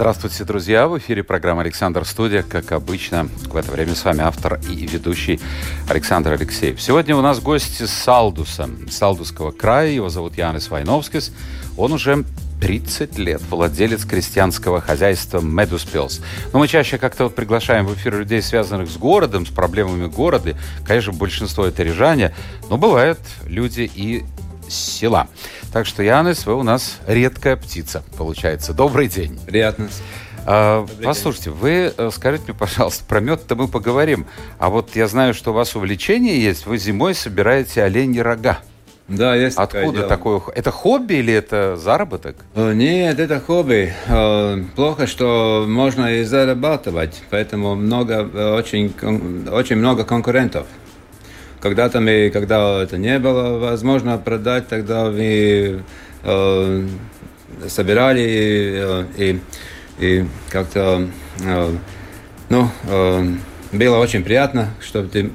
Здравствуйте, друзья! В эфире программа «Александр Студия». Как обычно, в это время с вами автор и ведущий Александр Алексеев. Сегодня у нас гость из Салдуса, Салдусского края. Его зовут Янис Вайновскис. Он уже 30 лет владелец крестьянского хозяйства Медус Пилс. Но мы чаще как-то вот приглашаем в эфир людей, связанных с городом, с проблемами города. Конечно, большинство это рижане, но бывают люди и села. Так что, Янис, вы у нас редкая птица, получается. Добрый день. Приятно. А, послушайте, вы э, скажите мне, пожалуйста, про мед-то мы поговорим. А вот я знаю, что у вас увлечение есть. Вы зимой собираете оленьи рога. Да, есть Откуда такое? Это хобби или это заработок? Э, нет, это хобби. Э, плохо, что можно и зарабатывать, поэтому много, очень, очень много конкурентов. Когда-то мы, когда это не было возможно продать, тогда мы э, собирали э, и, и как-то, э, ну, э, было очень приятно, что ты,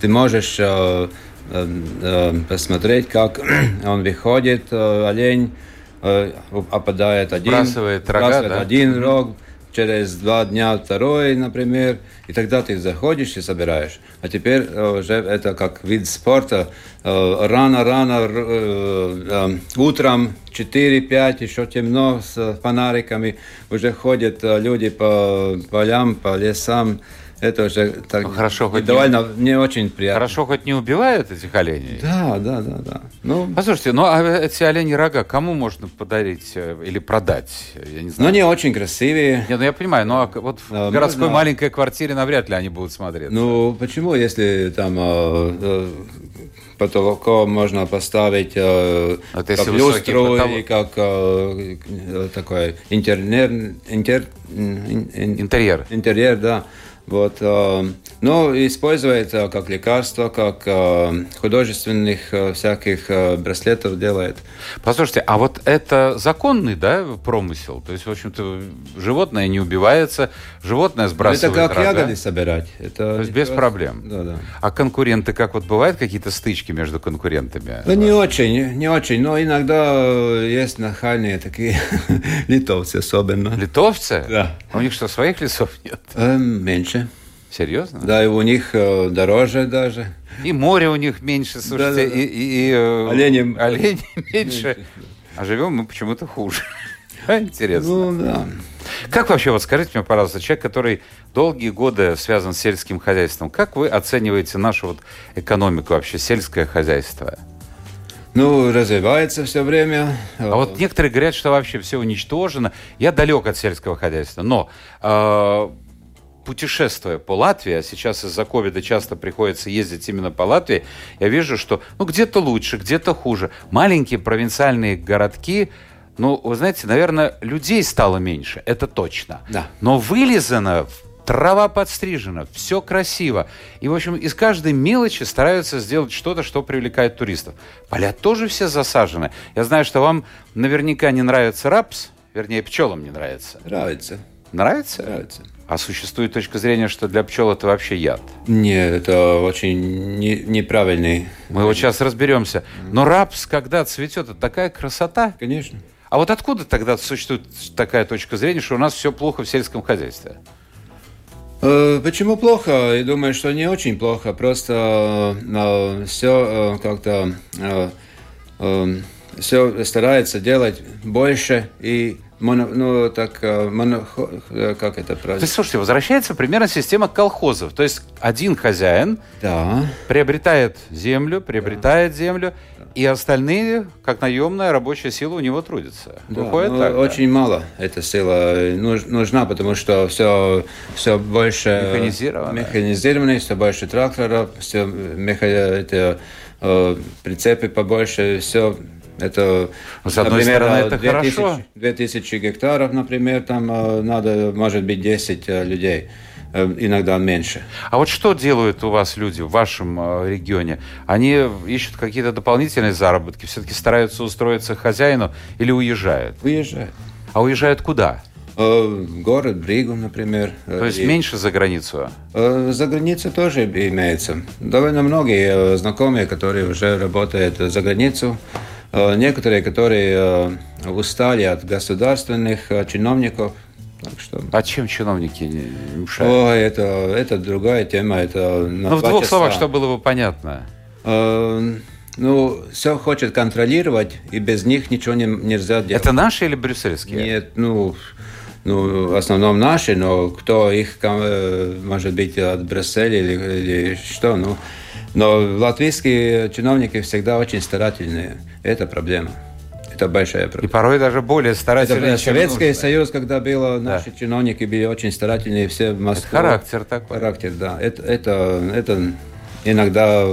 ты можешь э, э, посмотреть, как он выходит, э, олень, э, опадает один, Бросает рога, да? один рог, через два дня второй, например, и тогда ты заходишь и собираешь. А теперь э, уже это как вид спорта. Рано-рано, э, э, утром 4-5, еще темно, с фонариками, уже ходят люди по полям, по лесам, это уже так ну, хорошо, хоть довольно не, не очень приятно. Хорошо, хоть не убивают этих оленей. Да, да, да, да. Ну, послушайте, ну а эти олени рога кому можно подарить э, или продать? Я не знаю. Ну, они очень красивые. Не, ну я понимаю, но вот в городской можно... маленькой квартире навряд ли они будут смотреть. Ну, почему, если там э, э, потолком можно поставить э, вот как люстру и как э, такой интерьер, интер, интерьер. Интерьер, да. Вот, э, но используется как лекарство, как э, художественных э, всяких э, браслетов делает. Послушайте, а вот это законный, да, промысел? То есть, в общем-то, животное не убивается, животное сбрасывает Это как рога. ягоды собирать. Это То есть без проблем. Да, да. А конкуренты, как вот бывают какие-то стычки между конкурентами? Да не очень, не очень, но иногда э, есть нахальные такие литовцы особенно. Литовцы? Да. А у них что, своих лесов нет? Эм, меньше. Серьезно? Да, и у них э, дороже даже. И море у них меньше, слушайте, да, да. и, и, и э, олени, олени меньше. А живем мы почему-то хуже. Интересно. Ну, да. Как вообще, вот скажите мне, пожалуйста, человек, который долгие годы связан с сельским хозяйством, как вы оцениваете нашу вот экономику вообще, сельское хозяйство? Ну, развивается все время. А вот некоторые говорят, что вообще все уничтожено. Я далек от сельского хозяйства, но э, путешествуя по Латвии, а сейчас из-за ковида часто приходится ездить именно по Латвии, я вижу, что ну, где-то лучше, где-то хуже. Маленькие провинциальные городки, ну, вы знаете, наверное, людей стало меньше, это точно. Да. Но вылизано трава подстрижена, все красиво. И, в общем, из каждой мелочи стараются сделать что-то, что привлекает туристов. Поля тоже все засажены. Я знаю, что вам наверняка не нравится рапс, вернее, пчелам не нравится. Нравится. Нравится? Нравится. А существует точка зрения, что для пчел это вообще яд? Нет, это очень не, неправильный. Мы вот сейчас разберемся. Но рапс, когда цветет, это такая красота. Конечно. А вот откуда тогда существует такая точка зрения, что у нас все плохо в сельском хозяйстве? Э, почему плохо? Я думаю, что не очень плохо. Просто э, все э, как-то э, э, все старается делать больше и Моно, ну, так, э, моно, э, как это правильно? То есть, слушайте, возвращается примерно система колхозов. То есть, один хозяин да. приобретает землю, приобретает да. землю, и остальные, как наемная рабочая сила, у него трудятся. Да, Выходит ну, так, очень да? мало эта сила нужна, потому что все, все больше механизировано, механизировано все больше тракторов, все меха, это, э, прицепы побольше, все это, С одной например, стороны, это 2000, хорошо. 2000 гектаров, например, там э, надо, может быть, 10 э, людей. иногда меньше. А вот что делают у вас люди в вашем э, регионе? Они ищут какие-то дополнительные заработки, все-таки стараются устроиться хозяину или уезжают? Уезжают. А уезжают куда? Э, город Бригу, например. То есть и, меньше за границу? Э, за границу тоже имеется. Довольно многие знакомые, которые уже работают за границу. Некоторые, которые устали от государственных чиновников, так что... А чем чиновники не мешают? О, это, это другая тема. Это ну, в двух часа. словах, чтобы было бы понятно. Э, ну, все хочет контролировать, и без них ничего не, нельзя делать. Это наши или брюссельские? Нет, ну, ну, в основном наши, но кто их, э, может быть, от Брюсселя или, или что, ну, но латвийские чиновники всегда очень старательные. Это проблема. Это большая проблема. И порой даже более старательные, Это, Советский нужно. Союз, когда было, наши да. чиновники были очень старательные, все в Москве. характер такой. Характер, да. Это, это, это иногда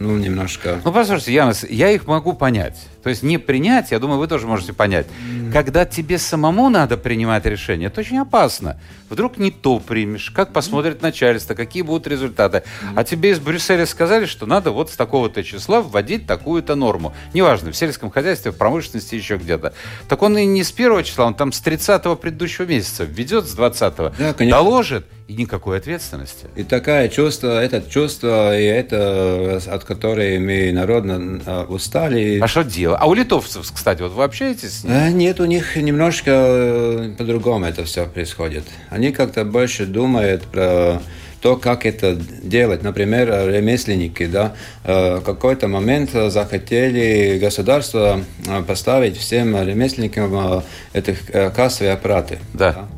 ну, немножко... Ну, послушайте, Янос, я их могу понять. То есть не принять, я думаю, вы тоже можете понять. Когда тебе самому надо принимать решение, это очень опасно. Вдруг не то примешь, как посмотрит начальство, какие будут результаты. А тебе из Брюсселя сказали, что надо вот с такого-то числа вводить такую-то норму. Неважно, в сельском хозяйстве, в промышленности, еще где-то. Так он и не с первого числа, он там с 30-го предыдущего месяца введет с 20-го, да, доложит, и никакой ответственности. И такое чувство, это чувство, и это, от которой мы народно устали. А что делать? Дело. А у литовцев, кстати, вот вы общаетесь с ними? Э, нет, у них немножко э, по-другому это все происходит. Они как-то больше думают про то, как это делать. Например, ремесленники, да, э, в какой-то момент захотели государство поставить всем ремесленникам этих кассовые аппараты. Да. да.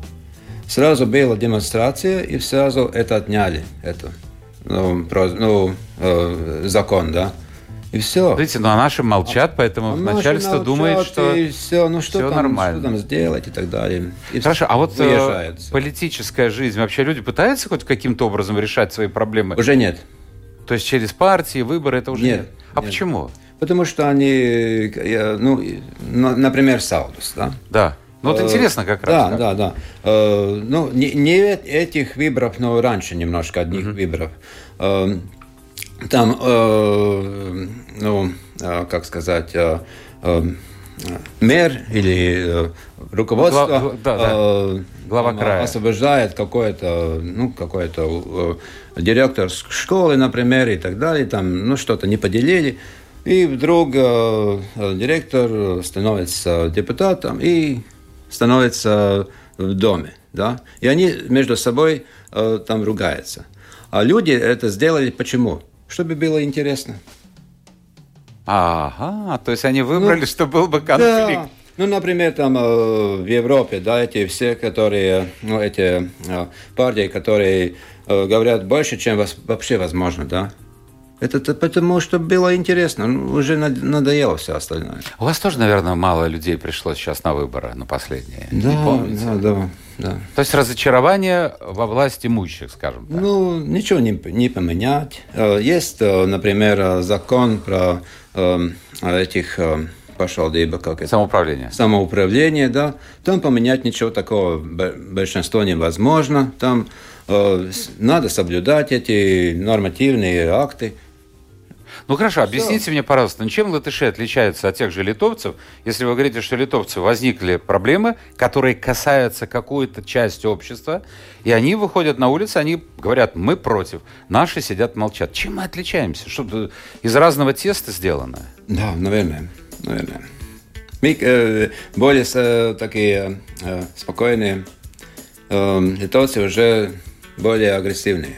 Сразу была демонстрация, и сразу это отняли, это, ну, про, ну, закон, да. И все. Видите, ну а наши молчат, поэтому а начальство молчат, думает, что и все, ну, что, все там, нормально. что там сделать и так далее. И Хорошо, а вот. Э, политическая жизнь, вообще люди пытаются хоть каким-то образом решать свои проблемы? Уже нет. То есть через партии, выборы это уже нет? нет? А нет. почему? Потому что они, ну, например, Саудус, да? Да. Ну, вот э, интересно как раз. Да, как. да, да. Э, ну, не, не этих выборов, но раньше немножко одних uh-huh. выборов там, э, ну, э, как сказать, э, э, мэр или э, руководство Гла, да, да. Э, глава края освобождает какой-то, ну, какой-то э, директор школы, например, и так далее, там, ну, что-то не поделили. И вдруг э, директор становится депутатом и становится в доме, да, и они между собой э, там ругаются. А люди это сделали почему? Чтобы было интересно. Ага, то есть они выбрали, ну, что был бы конфликт. Да. Ну, например, там э, в Европе, да, эти все, которые, ну, эти э, партии, которые э, говорят больше, чем вас, вообще возможно, да, это потому, что было интересно. Ну, уже надоело все остальное. У вас тоже, наверное, мало людей пришло сейчас на выборы, на последние. Да, да, да, да. То есть разочарование во власти имущих, скажем так. Ну, ничего не, не поменять. Э, есть, э, например, закон про э, этих пошалдиба, как это? Самоуправление. Самоуправление, да. Там поменять ничего такого большинство невозможно. Там э, надо соблюдать эти нормативные акты. Ну хорошо, объясните мне, пожалуйста, чем латыши отличаются от тех же литовцев, если вы говорите, что литовцы возникли проблемы, которые касаются какой-то части общества, и они выходят на улицу, они говорят, мы против, наши сидят молчат. Чем мы отличаемся? Что из разного теста сделано? Да, наверное, наверное. Мы э, более э, такие э, спокойные, э, литовцы уже более агрессивные.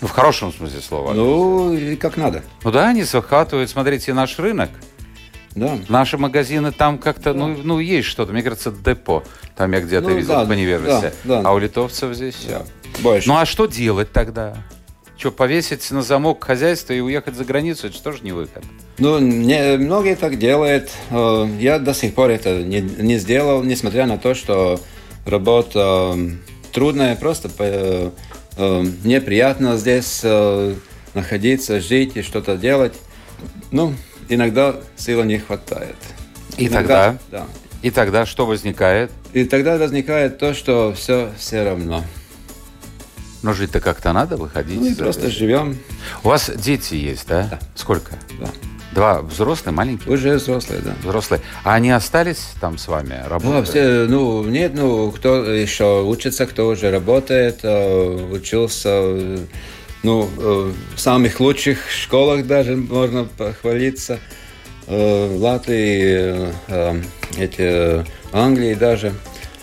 Ну, в хорошем смысле слова. Ну, и как надо. Ну да, они захватывают, смотрите, наш рынок. Да. Наши магазины там как-то, да. ну, ну, есть что-то. Мне кажется, депо. Там я где-то ну, видел да, по Неверности. Да, да. А у литовцев здесь да. Больше. Ну, а что делать тогда? Что, повесить на замок хозяйство и уехать за границу, это же не выход? Ну, не, многие так делают. Э, я до сих пор это не, не сделал, несмотря на то, что работа трудная, просто Э, мне приятно здесь э, находиться, жить и что-то делать. Ну, иногда силы не хватает. И иногда, тогда? Да. И тогда что возникает? И тогда возникает то, что все все равно. Но жить-то как-то надо выходить. Ну и просто живем. У вас дети есть, да? Да. Сколько? Да. Два взрослые, маленькие? Уже взрослые, да. Взрослые. А они остались там с вами? Ну, Работают? все, ну, нет, ну, кто еще учится, кто уже работает, э, учился, э, ну, э, в самых лучших школах даже можно похвалиться. В Латвии, эти, Англии даже.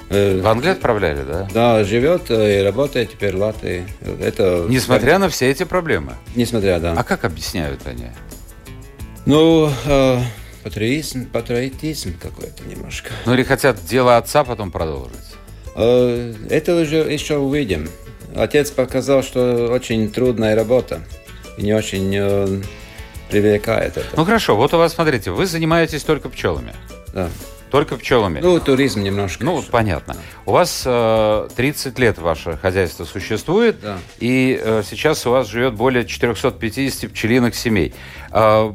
В Англию отправляли, да? Да, живет и работает теперь в Латвии. Это, Несмотря на все эти проблемы. Несмотря, да. А как объясняют они? Ну, э, патриотизм, патриотизм какой-то немножко. Ну или хотят дело отца потом продолжить? Э, Это уже еще увидим. Отец показал, что очень трудная работа и не очень э, привлекает это. Ну хорошо, вот у вас, смотрите, вы занимаетесь только пчелами. Да. Только пчелами. Ну, туризм немножко. Ну, еще. понятно. У вас э, 30 лет ваше хозяйство существует, Да. и э, сейчас у вас живет более 450 пчелиных семей. Э,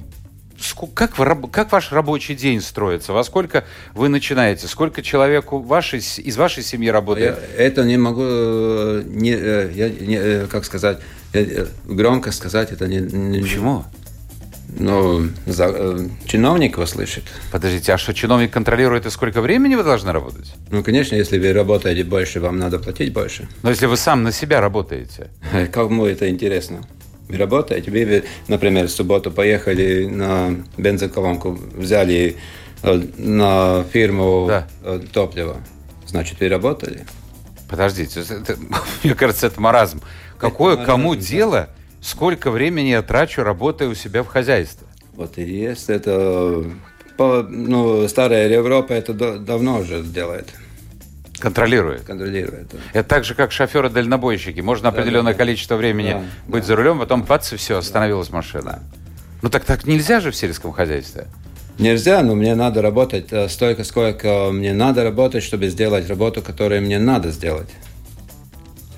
как, вы, как ваш рабочий день строится? Во сколько вы начинаете? Сколько человек вашей, из вашей семьи Я работает? это не могу, э, не, э, я, не, э, как сказать, я, громко сказать это не... не- Почему? Ну, за, э, чиновник вас слышит. Подождите, а что чиновник контролирует и сколько времени вы должны работать? Ну, конечно, если вы работаете больше, вам надо платить больше. Но если вы сам на себя работаете, Кому это интересно? Вы работаете, вы, вы, например, в субботу поехали на бензоколонку, взяли э, на фирму Да. э, топлива. Значит, вы работали? Подождите, это- мне кажется, это маразм. Какое маразм, кому да. дело, сколько времени я трачу, работая у себя в хозяйстве? Вот и есть. Это по- ну, старая Европа это давно уже делает, Контролирует. контролирует. да. Это так же, как шоферы-дальнобойщики. Можно определенное да. количество времени Да, быть да. за рулем, потом бац, и все, остановилась машина. Да. Ну так так нельзя же в сельском хозяйстве. Нельзя, но мне надо работать э, столько, сколько мне надо работать, чтобы сделать работу, которую мне надо сделать.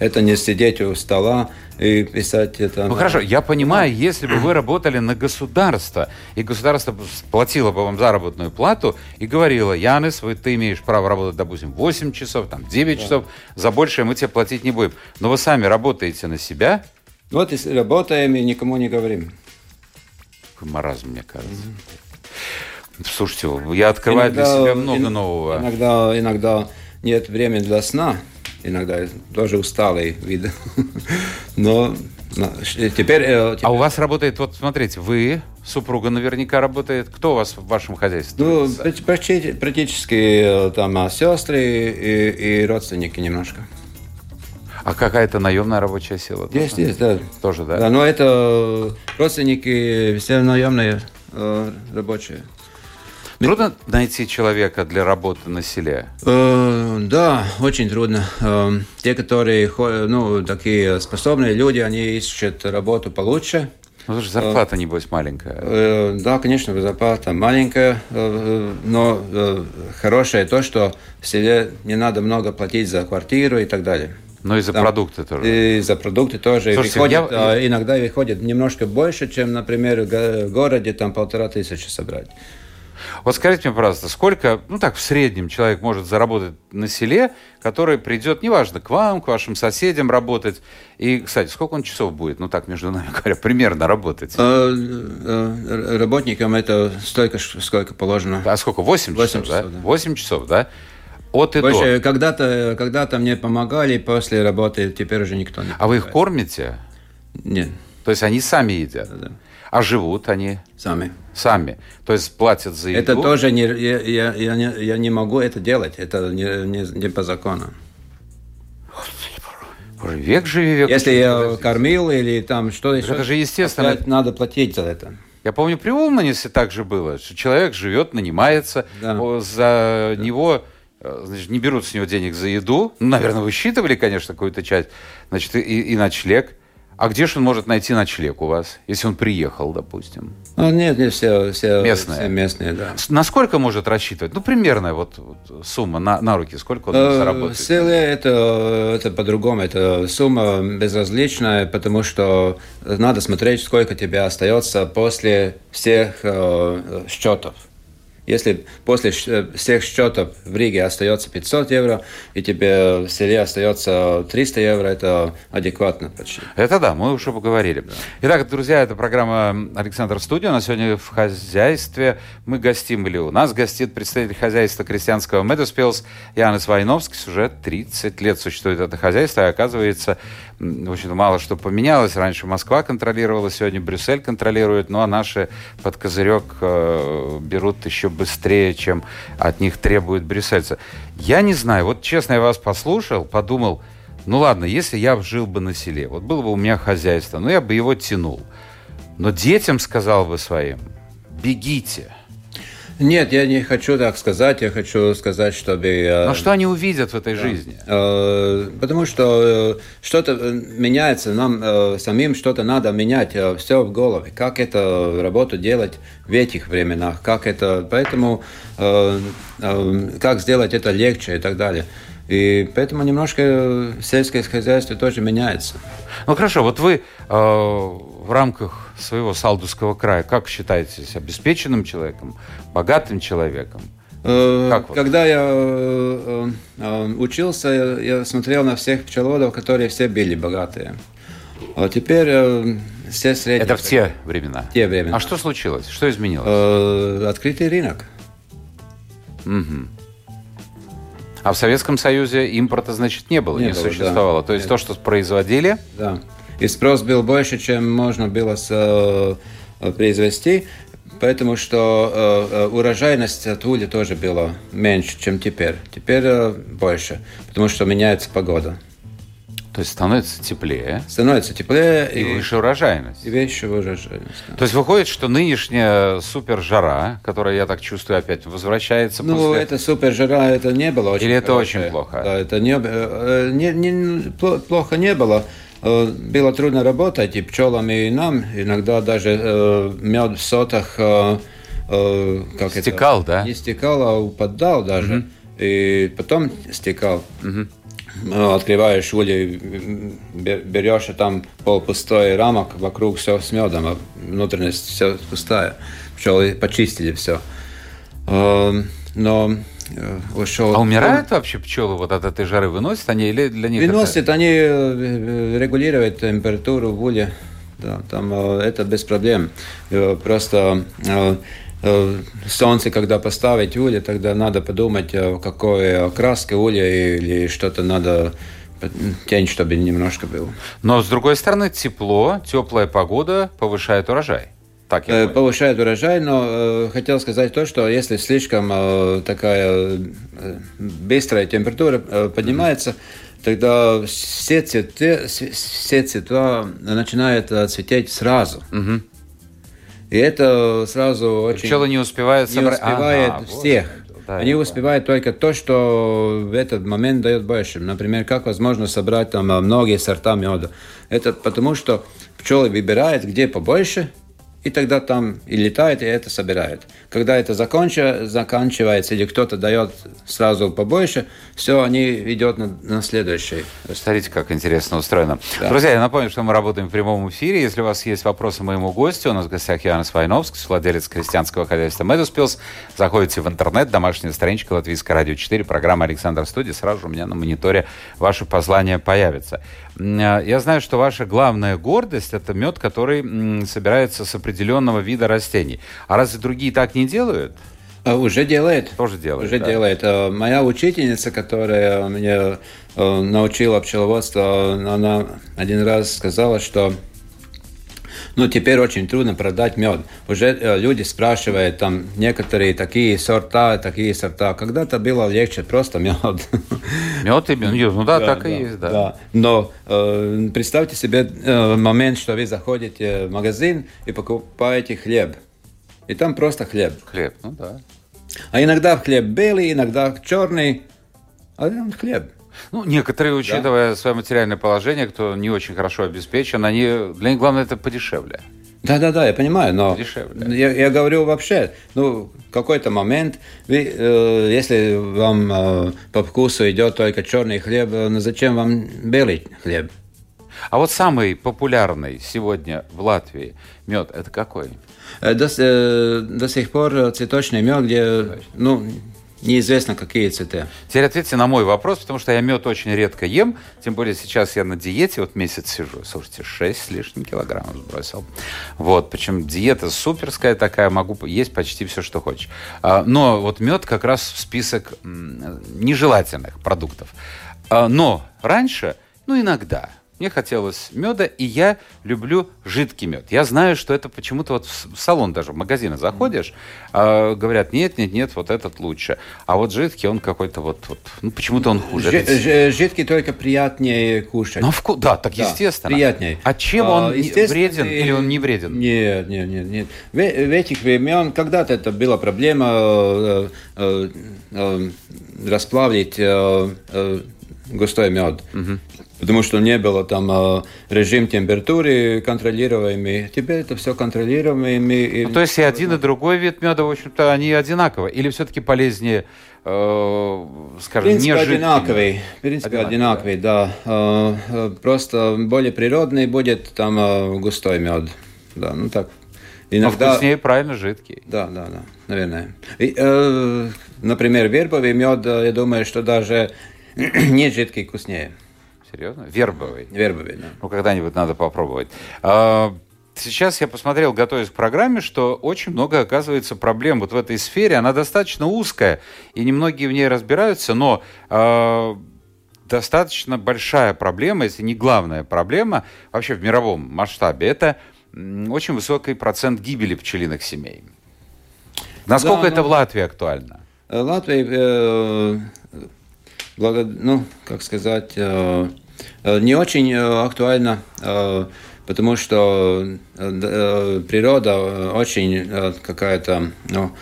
Это не сидеть у стола и писать это. Ну хорошо, я понимаю, если бы вы работали на государство, и государство платило бы вам заработную плату и говорило, Янис, вы, ты имеешь право работать, допустим, 8 часов, там, 9 часов, за большее мы тебе платить не будем. Но вы сами работаете на себя, Вот и работаем и никому не говорим. Какой маразм, мне кажется. Слушайте, я открываю для себя много ин- нового. Иногда, иногда нет времени для сна. Иногда тоже усталый вид. Но ш- теперь... э, А у вас работает, вот смотрите, вы, супруга наверняка работает. Кто у вас в вашем хозяйстве? Ну, трудится? практи- практи- практически э, там а, сестры и, и родственники немножко. А какая-то наемная рабочая сила? тоже? Есть, есть, да. Тоже, да? Да, но это родственники все наемные э, рабочие. Трудно найти человека для работы на селе? Э, да, очень трудно. Э, те, которые, ну, такие способные люди, они ищут работу получше. Ну, что зарплата, небось, маленькая. Э, да, конечно, зарплата маленькая, э, но э, хорошее то, что в селе не надо много платить за квартиру и так далее. Но и за Там продукты тоже. И за продукты тоже Слушайте, выходит, я- иногда выходит немножко больше, чем, например, в го- городе там полтора тысячи собрать. Вот скажите мне, пожалуйста, сколько, ну так, в среднем человек может заработать на селе, который придет, неважно, к вам, к вашим соседям работать. И, кстати, сколько он часов будет, ну так, между нами говоря, примерно работать? А, э, работникам это столько, сколько положено. А сколько? 8 Восемь часов, да? часов, да. 8 часов, да? От и до. Больше когда-то, когда-то мне помогали после работы, теперь уже никто не А вы их помогает. кормите? Нет, То есть они сами едят? да, А живут они сами. Сами? То есть платят за еду? Это тоже не, я, я, я, не, я не могу это делать, это не, не, не по закону. Боже, Век живи, век Если я кормил или там что еще, это же естественно. опять надо платить за это. Я помню, при Улманисе так же было, что человек живет, нанимается, Да. за него э, значит, не берут с него денег за еду. Ну, наверное, высчитывали, конечно, какую-то часть. Значит, и, и ночлег. А где же он может найти ночлег у вас, если он приехал, допустим? А, нет, не все, все Местные. все местные, да. С- На сколько может рассчитывать? Ну, примерная вот, вот сумма на, на руки, сколько он Э, заработает? Селе это, это по-другому, это сумма безразличная, потому что надо смотреть, сколько тебе остается после всех э, счетов. Если после всех счетов в Риге остается 500 евро, и тебе в селе остается 300 евро, это адекватно почти. Это да, мы уже поговорили. Итак, друзья, это программа Александр Студия. У нас сегодня в хозяйстве мы гостим, или у нас гостит представитель хозяйства крестьянского Медоспилс Янис Войновский. Уже 30 лет существует это хозяйство, и оказывается, в общем-то, мало что поменялось. Раньше Москва контролировала, сегодня Брюссель контролирует, ну а наши под козырек э, берут еще быстрее, чем от них требуют брюссельцы. Я не знаю, вот честно, я вас послушал, подумал, ну ладно, если я жил бы на селе, вот было бы у меня хозяйство, ну я бы его тянул. Но детям сказал бы своим, бегите – нет, я не хочу так сказать. Я хочу сказать, чтобы... Э, Но что они увидят в этой да. жизни? Э, потому что э, что-то меняется, нам самим что-то надо менять, все в голове. Как это работу делать в этих временах, как это... Поэтому как сделать это легче и так далее. И поэтому немножко сельское хозяйство тоже меняется. Ну хорошо, вот вы э, в рамках своего Салдусского края как считаетесь обеспеченным человеком, богатым человеком? Э, как Когда я э, э, учился, я смотрел на всех пчеловодов, которые все были богатые. А теперь все средние. Это в те времена? Те времена. А что случилось? Что изменилось? Открытый рынок. Угу. А в Советском Союзе импорта, значит, не было, не, не было, существовало. Да. То есть Нет. то, что производили... Да. И спрос был больше, чем можно было с, э, произвести, потому что э, э урожайность от уля тоже была меньше, чем теперь. Теперь э, больше, потому что меняется погода. То есть становится теплее. Становится теплее. И, и выше урожайность. И выше урожайность. Да. То есть выходит, что нынешняя супер жара, которая, я так чувствую, опять возвращается ну, после... это супер жара, это не было очень Или это хорошее. очень плохо? Да, это не, э, не, не, плохо не было. Э, было трудно работать и пчелами, и нам. Иногда даже э, мед в сотах... как стекал, это? да? Не стекал, а упадал даже. Угу. И потом стекал. Угу. Открываешь улей, берешь, и там полпустой рамок, вокруг все с медом, а внутренность все пустая. Пчелы почистили все. Но э, ушел. А умирают вообще пчелы вот от этой жары? Выносят они или для них? Выносят, это... они э, регулируют температуру в. Да, там э, это без проблем. Просто Э, солнце, когда поставить улья, тогда надо подумать, э, какой окраска улья или что-то надо тень, чтобы немножко было. Но с другой стороны, тепло, теплая погода повышает урожай. Так, я повышает урожай, но э, хотел сказать то, что если слишком э, такая э, быстрая температура э, поднимается, mm-hmm. тогда все цветы, все цвета начинают цвететь сразу. Mm-hmm. И это сразу очень... Пчелы не успевают собрать... Не успевает ага, всех. Да, Они успевают только то, что в этот момент дает больше. Например, как возможно собрать там многие сорта меда. Это потому, что пчелы выбирают, где побольше – и тогда там и летает, и это собирает. Когда это законча, заканчивается, или кто-то дает сразу побольше, все, они идет на, на следующий. Смотрите, как интересно устроено. Да. Друзья, я напомню, что мы работаем в прямом эфире. Если у вас есть вопросы моему гостю, у нас в гостях Янис Войновский, владелец крестьянского хозяйства Медуспилс. Заходите в интернет, домашняя страничка Латвийская радио 4, программа Александр Студия. Сразу же у меня на мониторе ваше послание появится. Э, я знаю, что ваша главная гордость – это мед, который собирается с определенного вида растений. А разве другие так не делают? А, уже делает. Тоже делает. Уже да. делает. А, моя учительница, которая меня э, научила пчеловодству, она один раз сказала, что ну, теперь очень трудно продать мед. Уже э, люди спрашивают, там, некоторые такие сорта, такие сорта. Когда-то было легче просто мед. Мед и мед, ну да, да так да, и есть, да. да. Но э, представьте себе э, момент, что вы заходите в магазин и покупаете хлеб. И там просто хлеб. Хлеб, ну да. А иногда хлеб белый, иногда черный, а там хлеб. Ну, некоторые, учитывая да? свое материальное положение, кто не очень хорошо обеспечен, они, для них главное это подешевле. Да, да, да, я понимаю, но Я, я говорю вообще, ну, какой-то момент, вы, э, если вам э, по вкусу идет только черный хлеб, э, ну зачем вам белый хлеб? А вот самый популярный сегодня в Латвии мед это какой? До, до сих пор цветочный мед, где ну, неизвестно, какие цветы. Теперь ответьте на мой вопрос, потому что я мед очень редко ем, тем более сейчас я на диете, вот месяц сижу, слушайте, 6 с лишним килограммов сбросил. Вот, причем диета суперская такая, могу есть почти все, что хочешь. А, но вот мед как раз в список нежелательных продуктов. А, но раньше, ну иногда, мне хотелось меда, и я люблю жидкий мед. Я знаю, что это почему-то вот в салон даже, в магазины заходишь, э, говорят, нет, нет, нет, вот этот лучше. А вот жидкий, он какой-то вот, вот ну почему-то он хуже. Ж, это... Жидкий только приятнее кушать. Ну, вку... Да, так да, естественно. приятнее. А чем он а, вреден или он не вреден? Нет, нет, нет. нет. В, в этих времен когда-то это была проблема э, э, э, расплавить э, э, густой мед. Угу потому что не было там э, режим температуры контролируемый. Теперь это все контролируемый. Ну, то есть и один, и другой вид меда, в общем-то, они одинаковые? Или все-таки полезнее, э, скажем, в принципе, не одинаковый. В принципе, одинаковый, да. да. Э, просто более природный будет там густой мед. Да, ну так. Иногда... Но вкуснее, правильно, жидкий. Да, да, да, наверное. И, э, например, вербовый мед, я думаю, что даже не жидкий вкуснее. Серьезно? Вербовый. Вербовый, да. Ну, когда-нибудь надо попробовать. А, сейчас я посмотрел, готовясь к программе, что очень много, оказывается, проблем вот в этой сфере. Она достаточно узкая, и немногие в ней разбираются, но э, достаточно большая проблема, если не главная проблема вообще в мировом масштабе, это очень высокий процент гибели пчелиных семей. Насколько да, это но... в Латвии актуально? Э, Латвия, э, благо, ну, как сказать, э, Э, не очень э, актуально, потому что природа очень какая-то... Ну,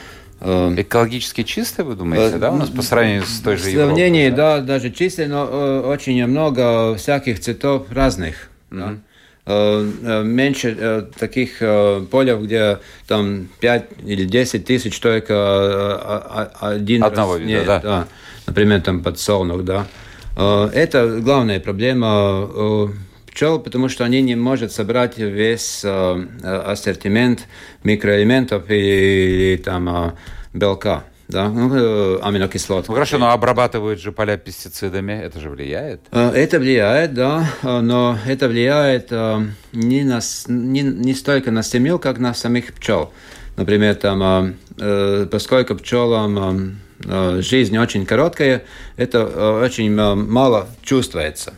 Экологически чистая, вы думаете, да, у нас по сравнению с той же Европой? В сравнении, да, даже чистая, но очень много всяких цветов разных. Mm-hmm. Да? Меньше таких полев, где там 5 или 10 тысяч только один Одного раз, вида, нет, да. да. Например, там подсолнух, да. Э, это главная проблема э, пчел, потому что они не могут собрать весь э, ассортимент микроэлементов или, или там белка да, ну, аминокислот. Ну, хорошо, но обрабатывают же поля пестицидами, это же влияет? Это влияет, да, но это влияет не, на, не, не столько на семью, как на самих пчел. Например, там, поскольку пчелам жизнь очень короткая, это э, очень э, мало чувствуется,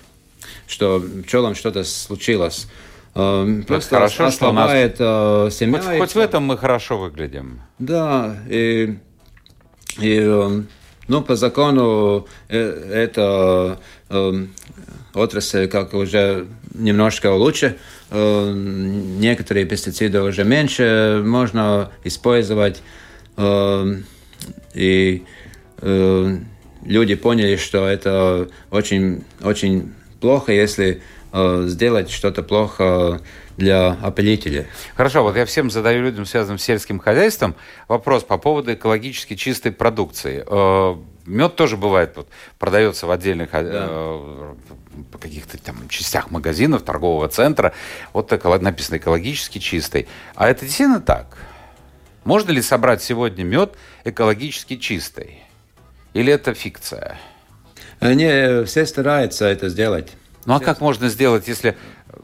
что пчелам что-то случилось. Просто хорошо, что нас... семья. Хоть, хоть в этом мы хорошо выглядим. Да, и, и ну, по закону это отрасль как уже немножко лучше. Некоторые пестициды уже меньше можно использовать. И э, люди поняли, что это очень, очень плохо, если э, сделать что-то плохо для опылителя. Хорошо, вот я всем задаю людям, связанным с сельским хозяйством, вопрос по поводу экологически чистой продукции. Э, мед тоже бывает, вот, продается в отдельных э, да. э, каких-то там частях магазинов, торгового центра. Вот так написано экологически чистый. А это действительно так? Можно ли собрать сегодня мед экологически чистый? Или это фикция? Не, все стараются это сделать. Ну а как можно сделать, если,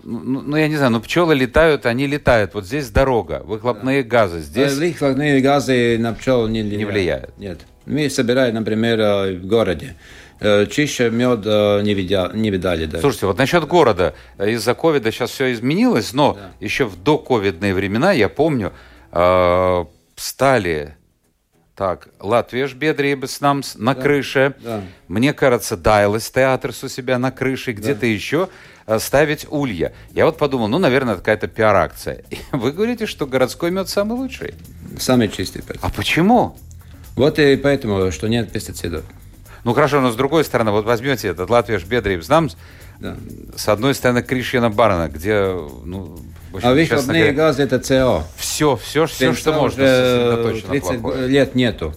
ну, ну я не знаю, ну пчелы летают, они летают. Вот здесь дорога, выхлопные да. газы. Здесь выхлопные газы на пчел не влияют. Не влияют. Нет. Мы собираем, например, э, в городе. Э, чище мед э, не, видя, не видали даже. Слушайте, вот насчет города. Из-за ковида сейчас все изменилось, но да. еще в доковидные времена, я помню, э, стали так, Латвия Бедрības намс на да, крыше. Да. Мне кажется, Дайлас театр у себя на крыше, где-то да. еще э, ставить улья. Я вот подумал, ну, наверное, это какая-то пиар-акция. Вы говорите, что городской мед самый лучший? Самый чистый. А почему? Вот и поэтому, что нет пестицидов. Ну хорошо, но с другой стороны, вот возьмете этот Латвия Бедрības намс, да. С одной стороны, Кришьяна Барна, где... Ну, общем, а выхлопные газы – это СО. Все, все, все, что можно. Уже 30 лет нету.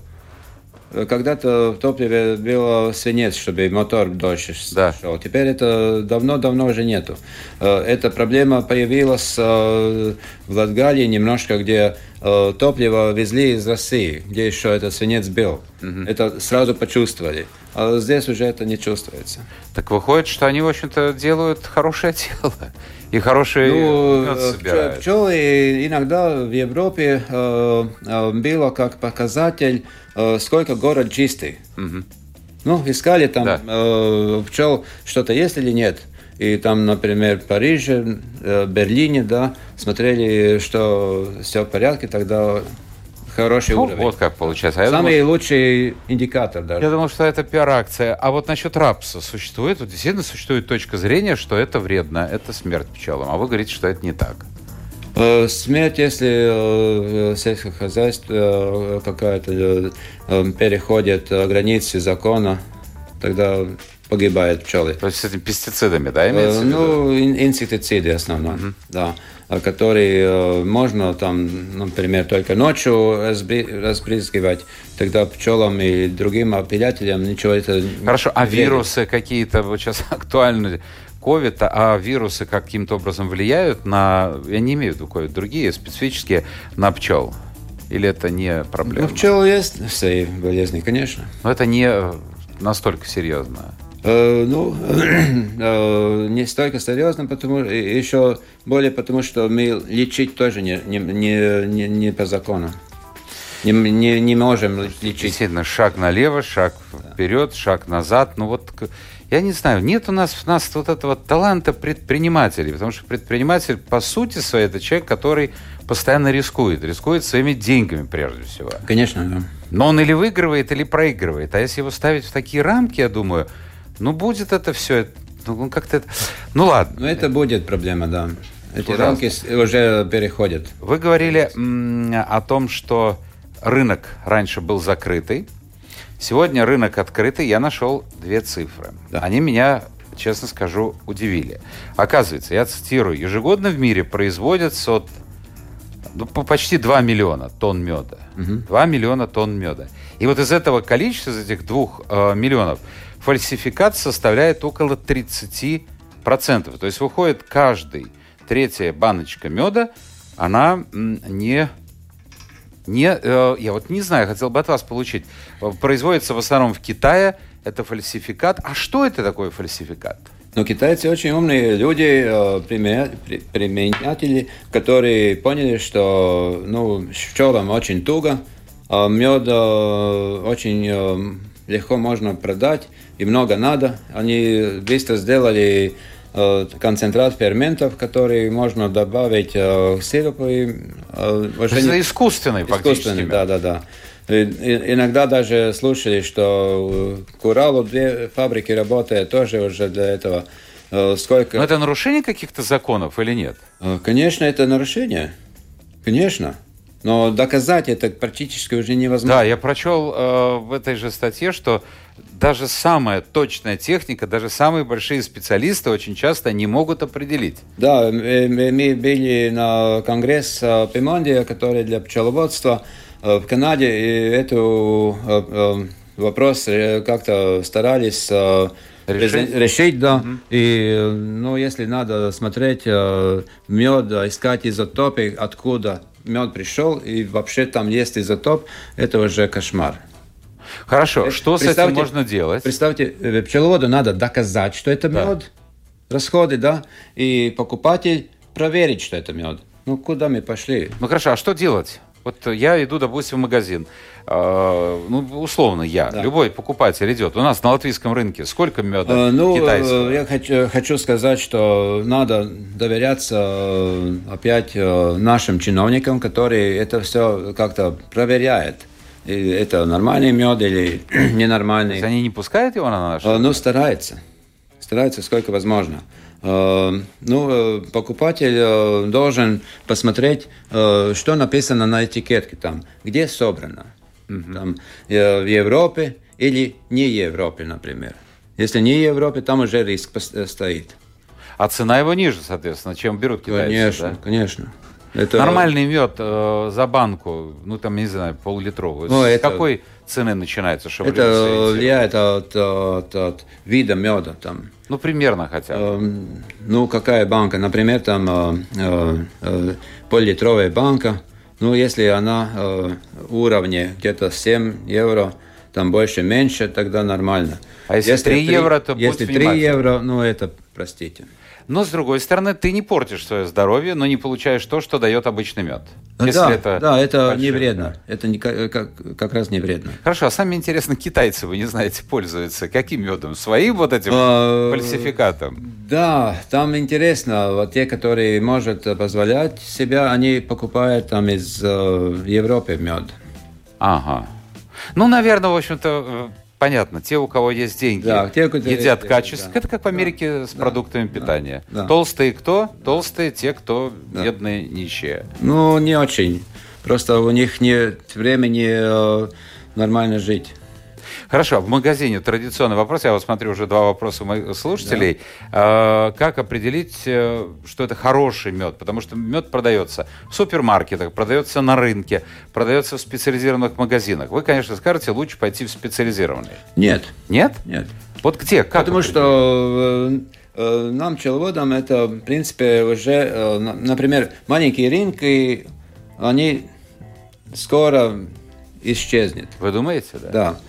когда-то в топливе был свинец, чтобы мотор дольше Да. шел. Теперь это давно-давно уже нету. Э, Эта проблема появилась э, в Латгалии немножко, где э, топливо везли из России, где еще этот свинец был. Это сразу почувствовали. А здесь уже это не чувствуется. Так выходит, что они, в общем-то, делают хорошее дело. И хороший Ну, мед э, собирают. пчелы иногда в Европе э, э, было как показатель, э, сколько город чистый. Ну, искали там Да. э, пчел, что-то есть или нет. И там, например, в Париже, э, Берлине, да, смотрели, что все в порядке, тогда хороший Ну, уровень. вот как получается. А Самый думал, лучший индикатор даже. Я думал, что это пиар-акция. А вот насчет рапса существует, вот действительно существует точка зрения, что это вредно, это смерть пчелам. А вы говорите, что это не так. Э, Смерть, если э, сельское хозяйство э, какая-то э, э, переходит э, границы закона, тогда погибают пчелы. То есть с этими пестицидами, да, имеется Э, в виду? Ну, ин- инсектициды основном, да, э, которые э, можно там, например, только ночью разбрызгивать, тогда пчелам и другим опылятелям ничего это Хорошо, а вредит. вирусы какие-то, вот сейчас актуальны, ковид, а вирусы каким-то образом влияют на, я не имею в виду ковид, другие специфические, на пчел? Или это не Ну, проблема? пчел есть свои болезни, конечно. Но это не э, настолько серьезно. Э, Ну, э, не столько серьезно, потому и- еще более потому, что мы лечить тоже не, не, не, не, по закону. Не, не, не можем лечить. Действительно, шаг налево, шаг вперед, шаг назад. Ну вот, я не знаю, нет у нас, у нас вот этого таланта предпринимателей, потому что предприниматель, по сути своей, это человек, который постоянно рискует, рискует своими деньгами прежде всего. Конечно, да. Но он или выигрывает, или проигрывает. А если его ставить в такие рамки, я думаю, ну будет это все, ну как-то, это- ну ладно. Но это будет проблема, да. Эти рамки уже переходят. Вы говорили о том, что рынок раньше был закрытый. Сегодня рынок открытый. Я нашел две цифры. Да. Они меня, честно скажу, удивили. Оказывается, я цитирую, ежегодно в мире производятся от ну, по- почти 2 миллиона тонн меда. 2 миллиона тонн меда. И вот из этого количества, из этих 2 э, миллионов, фальсификат составляет около 30%. То есть выходит каждый третья баночка меда, она не не, э, я вот не знаю, хотел бы от вас получить. Э, Производится в основном в Китае, это фальсификат. А что это такое фальсификат? Но китайцы очень умные люди, э, применя- при- применятели, которые поняли, что ну, с пчелам очень туго, а мед очень легко можно продать и много надо. Они быстро сделали э, концентрат ферментов, который можно добавить э, к сиропу. И, э, уже Это не- искусственный. Искусственный, да, да, да. И- и- Иногда даже слушали, что э, к Уралу две фабрики работают тоже уже для этого. Э, Сколько? Но это нарушение каких-то законов или нет? Э, Конечно, это нарушение. Конечно. Но доказать это практически уже невозможно. Да, я прочел э, в этой же статье, что даже самая точная техника, даже самые большие специалисты очень часто не могут определить. Да, э, мы мы были на конгресс э, Пимондия, который для пчеловодства э, в Канаде, и эту э, э, вопрос э, как-то старались э, Решить? решить, да. И, э, ну, если надо смотреть э, мед, э, искать изотопы, откуда мед пришел, и вообще там есть изотоп, это уже кошмар. Хорошо, Э, что с этим можно делать? Представьте, э, пчеловоду надо доказать, что это Да. мед, расходы, да, и покупатель проверить, что это мед. Ну, куда мы пошли? Ну хорошо, а что делать? Вот я иду, допустим, в магазин. Э, ну, условно, я. Да. Любой покупатель идет. У нас на латвийском рынке сколько меда Э, Ну, китайского? я хочу, хочу сказать, что надо доверяться опять нашим чиновникам, которые это все как-то проверяют. И это нормальный мед или То есть ненормальный. они не пускают его на наш Э, Ну, старается. Старается сколько возможно. Э, Ну, э, покупатель э, должен посмотреть, э, что написано на этикетке там, где собрано. Там, в Европе или не Европе, например. Если не Европе, там уже риск стоит. А цена его ниже, соответственно, чем берут китайцы. Конечно, да? конечно. Это, Нормальный мед э, за банку, ну там, не знаю, пол-литровую. Ну, это- какой цены начинается, чтобы Это влияет от, от, от вида меда. Там. Ну, примерно хотя бы. Эм, Ну, какая банка? Например, там э, э, э, поллитровая банка. Ну, если она э, уровне где-то 7 евро, там больше-меньше, тогда нормально. А если 3 три- евро, то Если 3 внимательны. евро, ну, это, простите. Но, с другой стороны, ты не портишь свое здоровье, но не получаешь то, что дает обычный мед. Если да, это да, это большой- не вредно. Это не, ка- как, как раз не вредно. Хорошо, а сами интересно, китайцы, вы не знаете, пользуются каким медом? Своим вот этим А, фальсификатом? Да, там интересно, вот те, которые может позволять себя, они покупают там из э, Европы мед. Ага. Ну, наверное, в общем-то, э, понятно. Те, у кого есть деньги, Да, те, которых едят качественно. да. Это как в Америке с продуктами питания. да. Толстые кто? Толстые те, кто Да. бедные, нищие. Ну, не очень. Просто у них нет времени э, нормально жить. Хорошо, в магазине традиционный вопрос. Я вот смотрю уже два вопроса моих слушателей. А, как определить, э, что это хороший мед? Потому что мед продается в супермаркетах, продается на рынке, продается в специализированных магазинах. Вы, конечно, скажете, лучше пойти в специализированный. Нет, Нет? нет. Вот где? Как Потому определить? что э, э, нам, пчеловодам, это, в принципе, уже, на- например, маленькие рынки, они скоро исчезнут. Вы думаете, да? Да.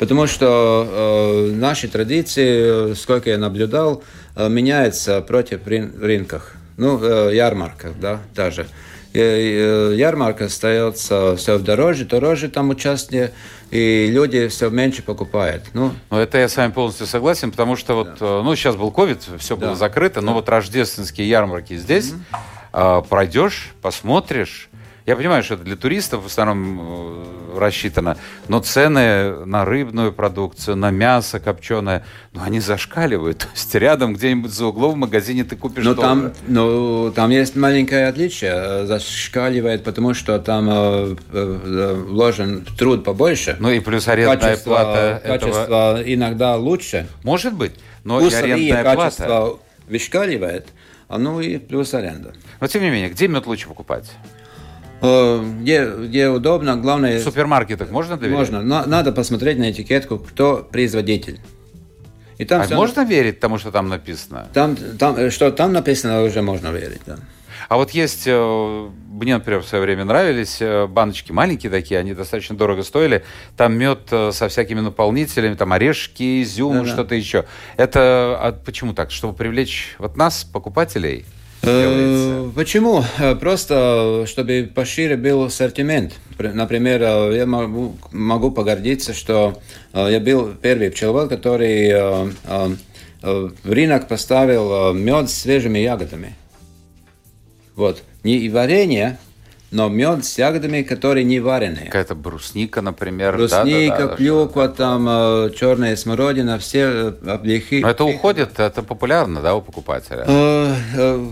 Потому что э, наши традиции, э, сколько я наблюдал, э, меняются против рын- рынках. Ну, э, ярмарках, да, даже. И, э, ярмарка остается все дороже, дороже там участие, и люди все меньше покупают. Ну, Ну, это я с вами полностью согласен, потому что вот, э, ну, сейчас был ковид, все было Да. закрыто, но вот рождественские ярмарки здесь, а, пройдешь, посмотришь. Я понимаю, что это для туристов в основном э, рассчитано, но цены на рыбную продукцию, на мясо копченое, ну, они зашкаливают. То есть рядом где-нибудь за углом в магазине ты купишь но там, но там есть маленькое отличие. Зашкаливает, потому что там э, э, вложен труд побольше. Ну и плюс арендная качество, плата этого... качество иногда лучше. Может быть, но и Вкусовые арендная плата. качества вышкаливает, а ну и плюс аренда. Но тем не менее, где мед лучше покупать? Э, Где, где удобно, В главное, супермаркетах можно доверять? можно. На- надо посмотреть на этикетку, кто производитель. И там, А всё- можно верить тому, что там написано? там, там, э, что там написано, уже можно верить. Да. А вот есть, э, мне, например, в свое время нравились баночки маленькие такие, они достаточно дорого стоили. Там мед со всякими наполнителями, там орешки, изюм, Да-да. что-то еще. Это а почему так? Чтобы привлечь вот нас, покупателей? Э, Почему? Э, Просто, чтобы пошире был ассортимент. Пр- Например, э, я могу, могу погордиться, что э, я был первый пчеловод, который э, э, э, в рынок поставил э, мед с свежими ягодами. Вот. Не варенье, но мед с ягодами, которые не вареные. Какая-то брусника, например. Брусника, да-да-да, клюква, там э, черная смородина, все э, облехи. Но это уходит, это популярно, да, у покупателя? Э, э,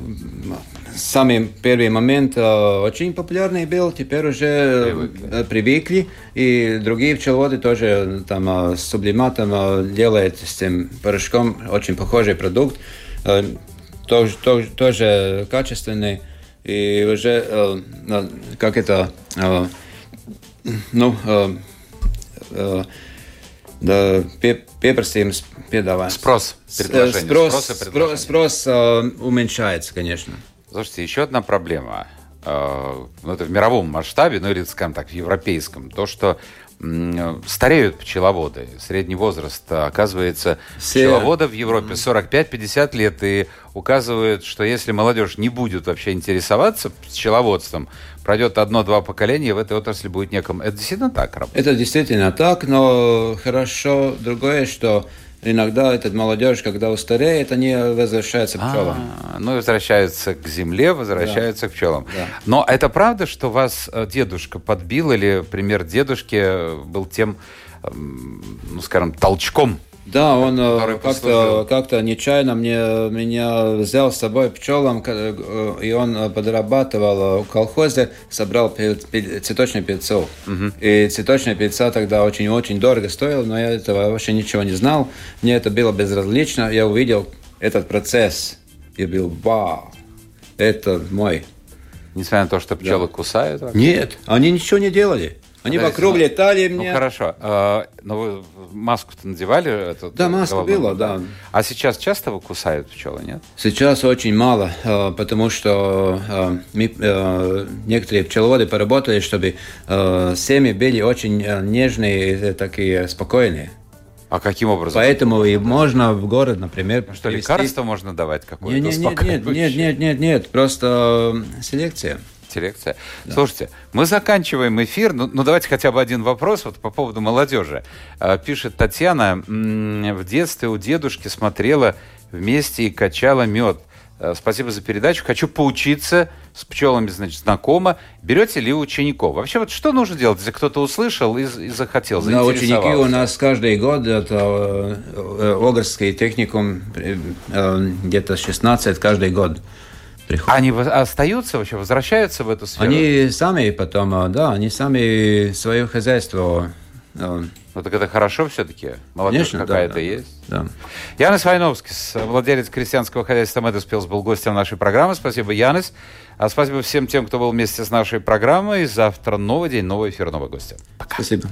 Самый первый момент э, очень популярный был, теперь уже Привыкли. э, привыкли, и другие пчеловоды тоже там э, с сублиматом э, делают с этим порошком очень похожий продукт, э, тоже, тоже, тоже качественный, и уже э, как это, э, ну, э, э, да, попросим с- piedāvājums. Спрос, э, предложение, Спрос, спрос и спрос, предложение. спрос, э, уменьшается, конечно. Слушайте, еще одна проблема, э, ну, это в мировом масштабе, ну или, скажем так, в европейском, то, что стареют пчеловоды. Средний возраст, э, оказывается, Все- пчеловода в Европе 45-50 лет, и указывают, что если молодежь не будет вообще интересоваться пчеловодством, пройдет одно-два поколения, и в этой отрасли будет некому. Это действительно так работает? Это действительно так, но хорошо другое, что иногда эта молодежь, когда устареет, они возвращаются к пчелам. А, ну и возвращаются к земле, возвращаются к пчелам. Да. Но это правда, что вас э, дедушка подбил, или пример дедушки был тем, эм, ну скажем, толчком? Да, он э, как-то как нечаянно мне, меня взял с собой пчелам, ка- э, и он э, подрабатывал э, в колхозе, собрал пе- цветочные певцов. И цветочные певца тогда очень-очень дорого стоило, но я этого вообще ничего не знал. Мне это было безразлично. Я увидел этот процесс и был вау, это мой. Несмотря на то, что пчелы кусают? вообще? Нет, они ничего не делали. Они вокруг летали Ну мне. хорошо. А, Но вы маску-то надевали? эту Да, головную? было, да. А сейчас часто вы кусают пчелы, нет? Сейчас очень мало, э, потому что э, мы, э, некоторые пчеловоды поработали, чтобы семьи были очень нежные, э, такие спокойные. А каким образом? Поэтому и можно в город, например, Ну Что, привезти- лекарство можно давать какое-то? Нет, нет, нет, нет, нет, нет, нет, просто э, селекция. Селекция. Слушайте, мы заканчиваем эфир. Ну, ну, давайте хотя бы один вопрос вот по поводу молодежи. А, пишет Татьяна, «М, в детстве у дедушки смотрела вместе и качала мед. А, Спасибо за передачу. Хочу поучиться с пчелами, значит, знакомо. Берете ли учеников? Вообще, вот что нужно делать, если кто-то услышал и, и захотел, На ученики у нас каждый год, это э, Огрский техникум, э, э, где-то 16 каждый год приходят. Они остаются вообще, возвращаются в эту сферу? Они сами потом, э, да, они сами свое хозяйство. э, Ну, так это хорошо все-таки? Молодежь Конечно, да, какая-то да, есть? Да. Янис Вайновский, владелец крестьянского хозяйства Медоспилс, был гостем нашей программы. Спасибо, Янис. А спасибо всем тем, кто был вместе с нашей программой. Завтра новый день, новый эфир, новый гостя. Спасибо.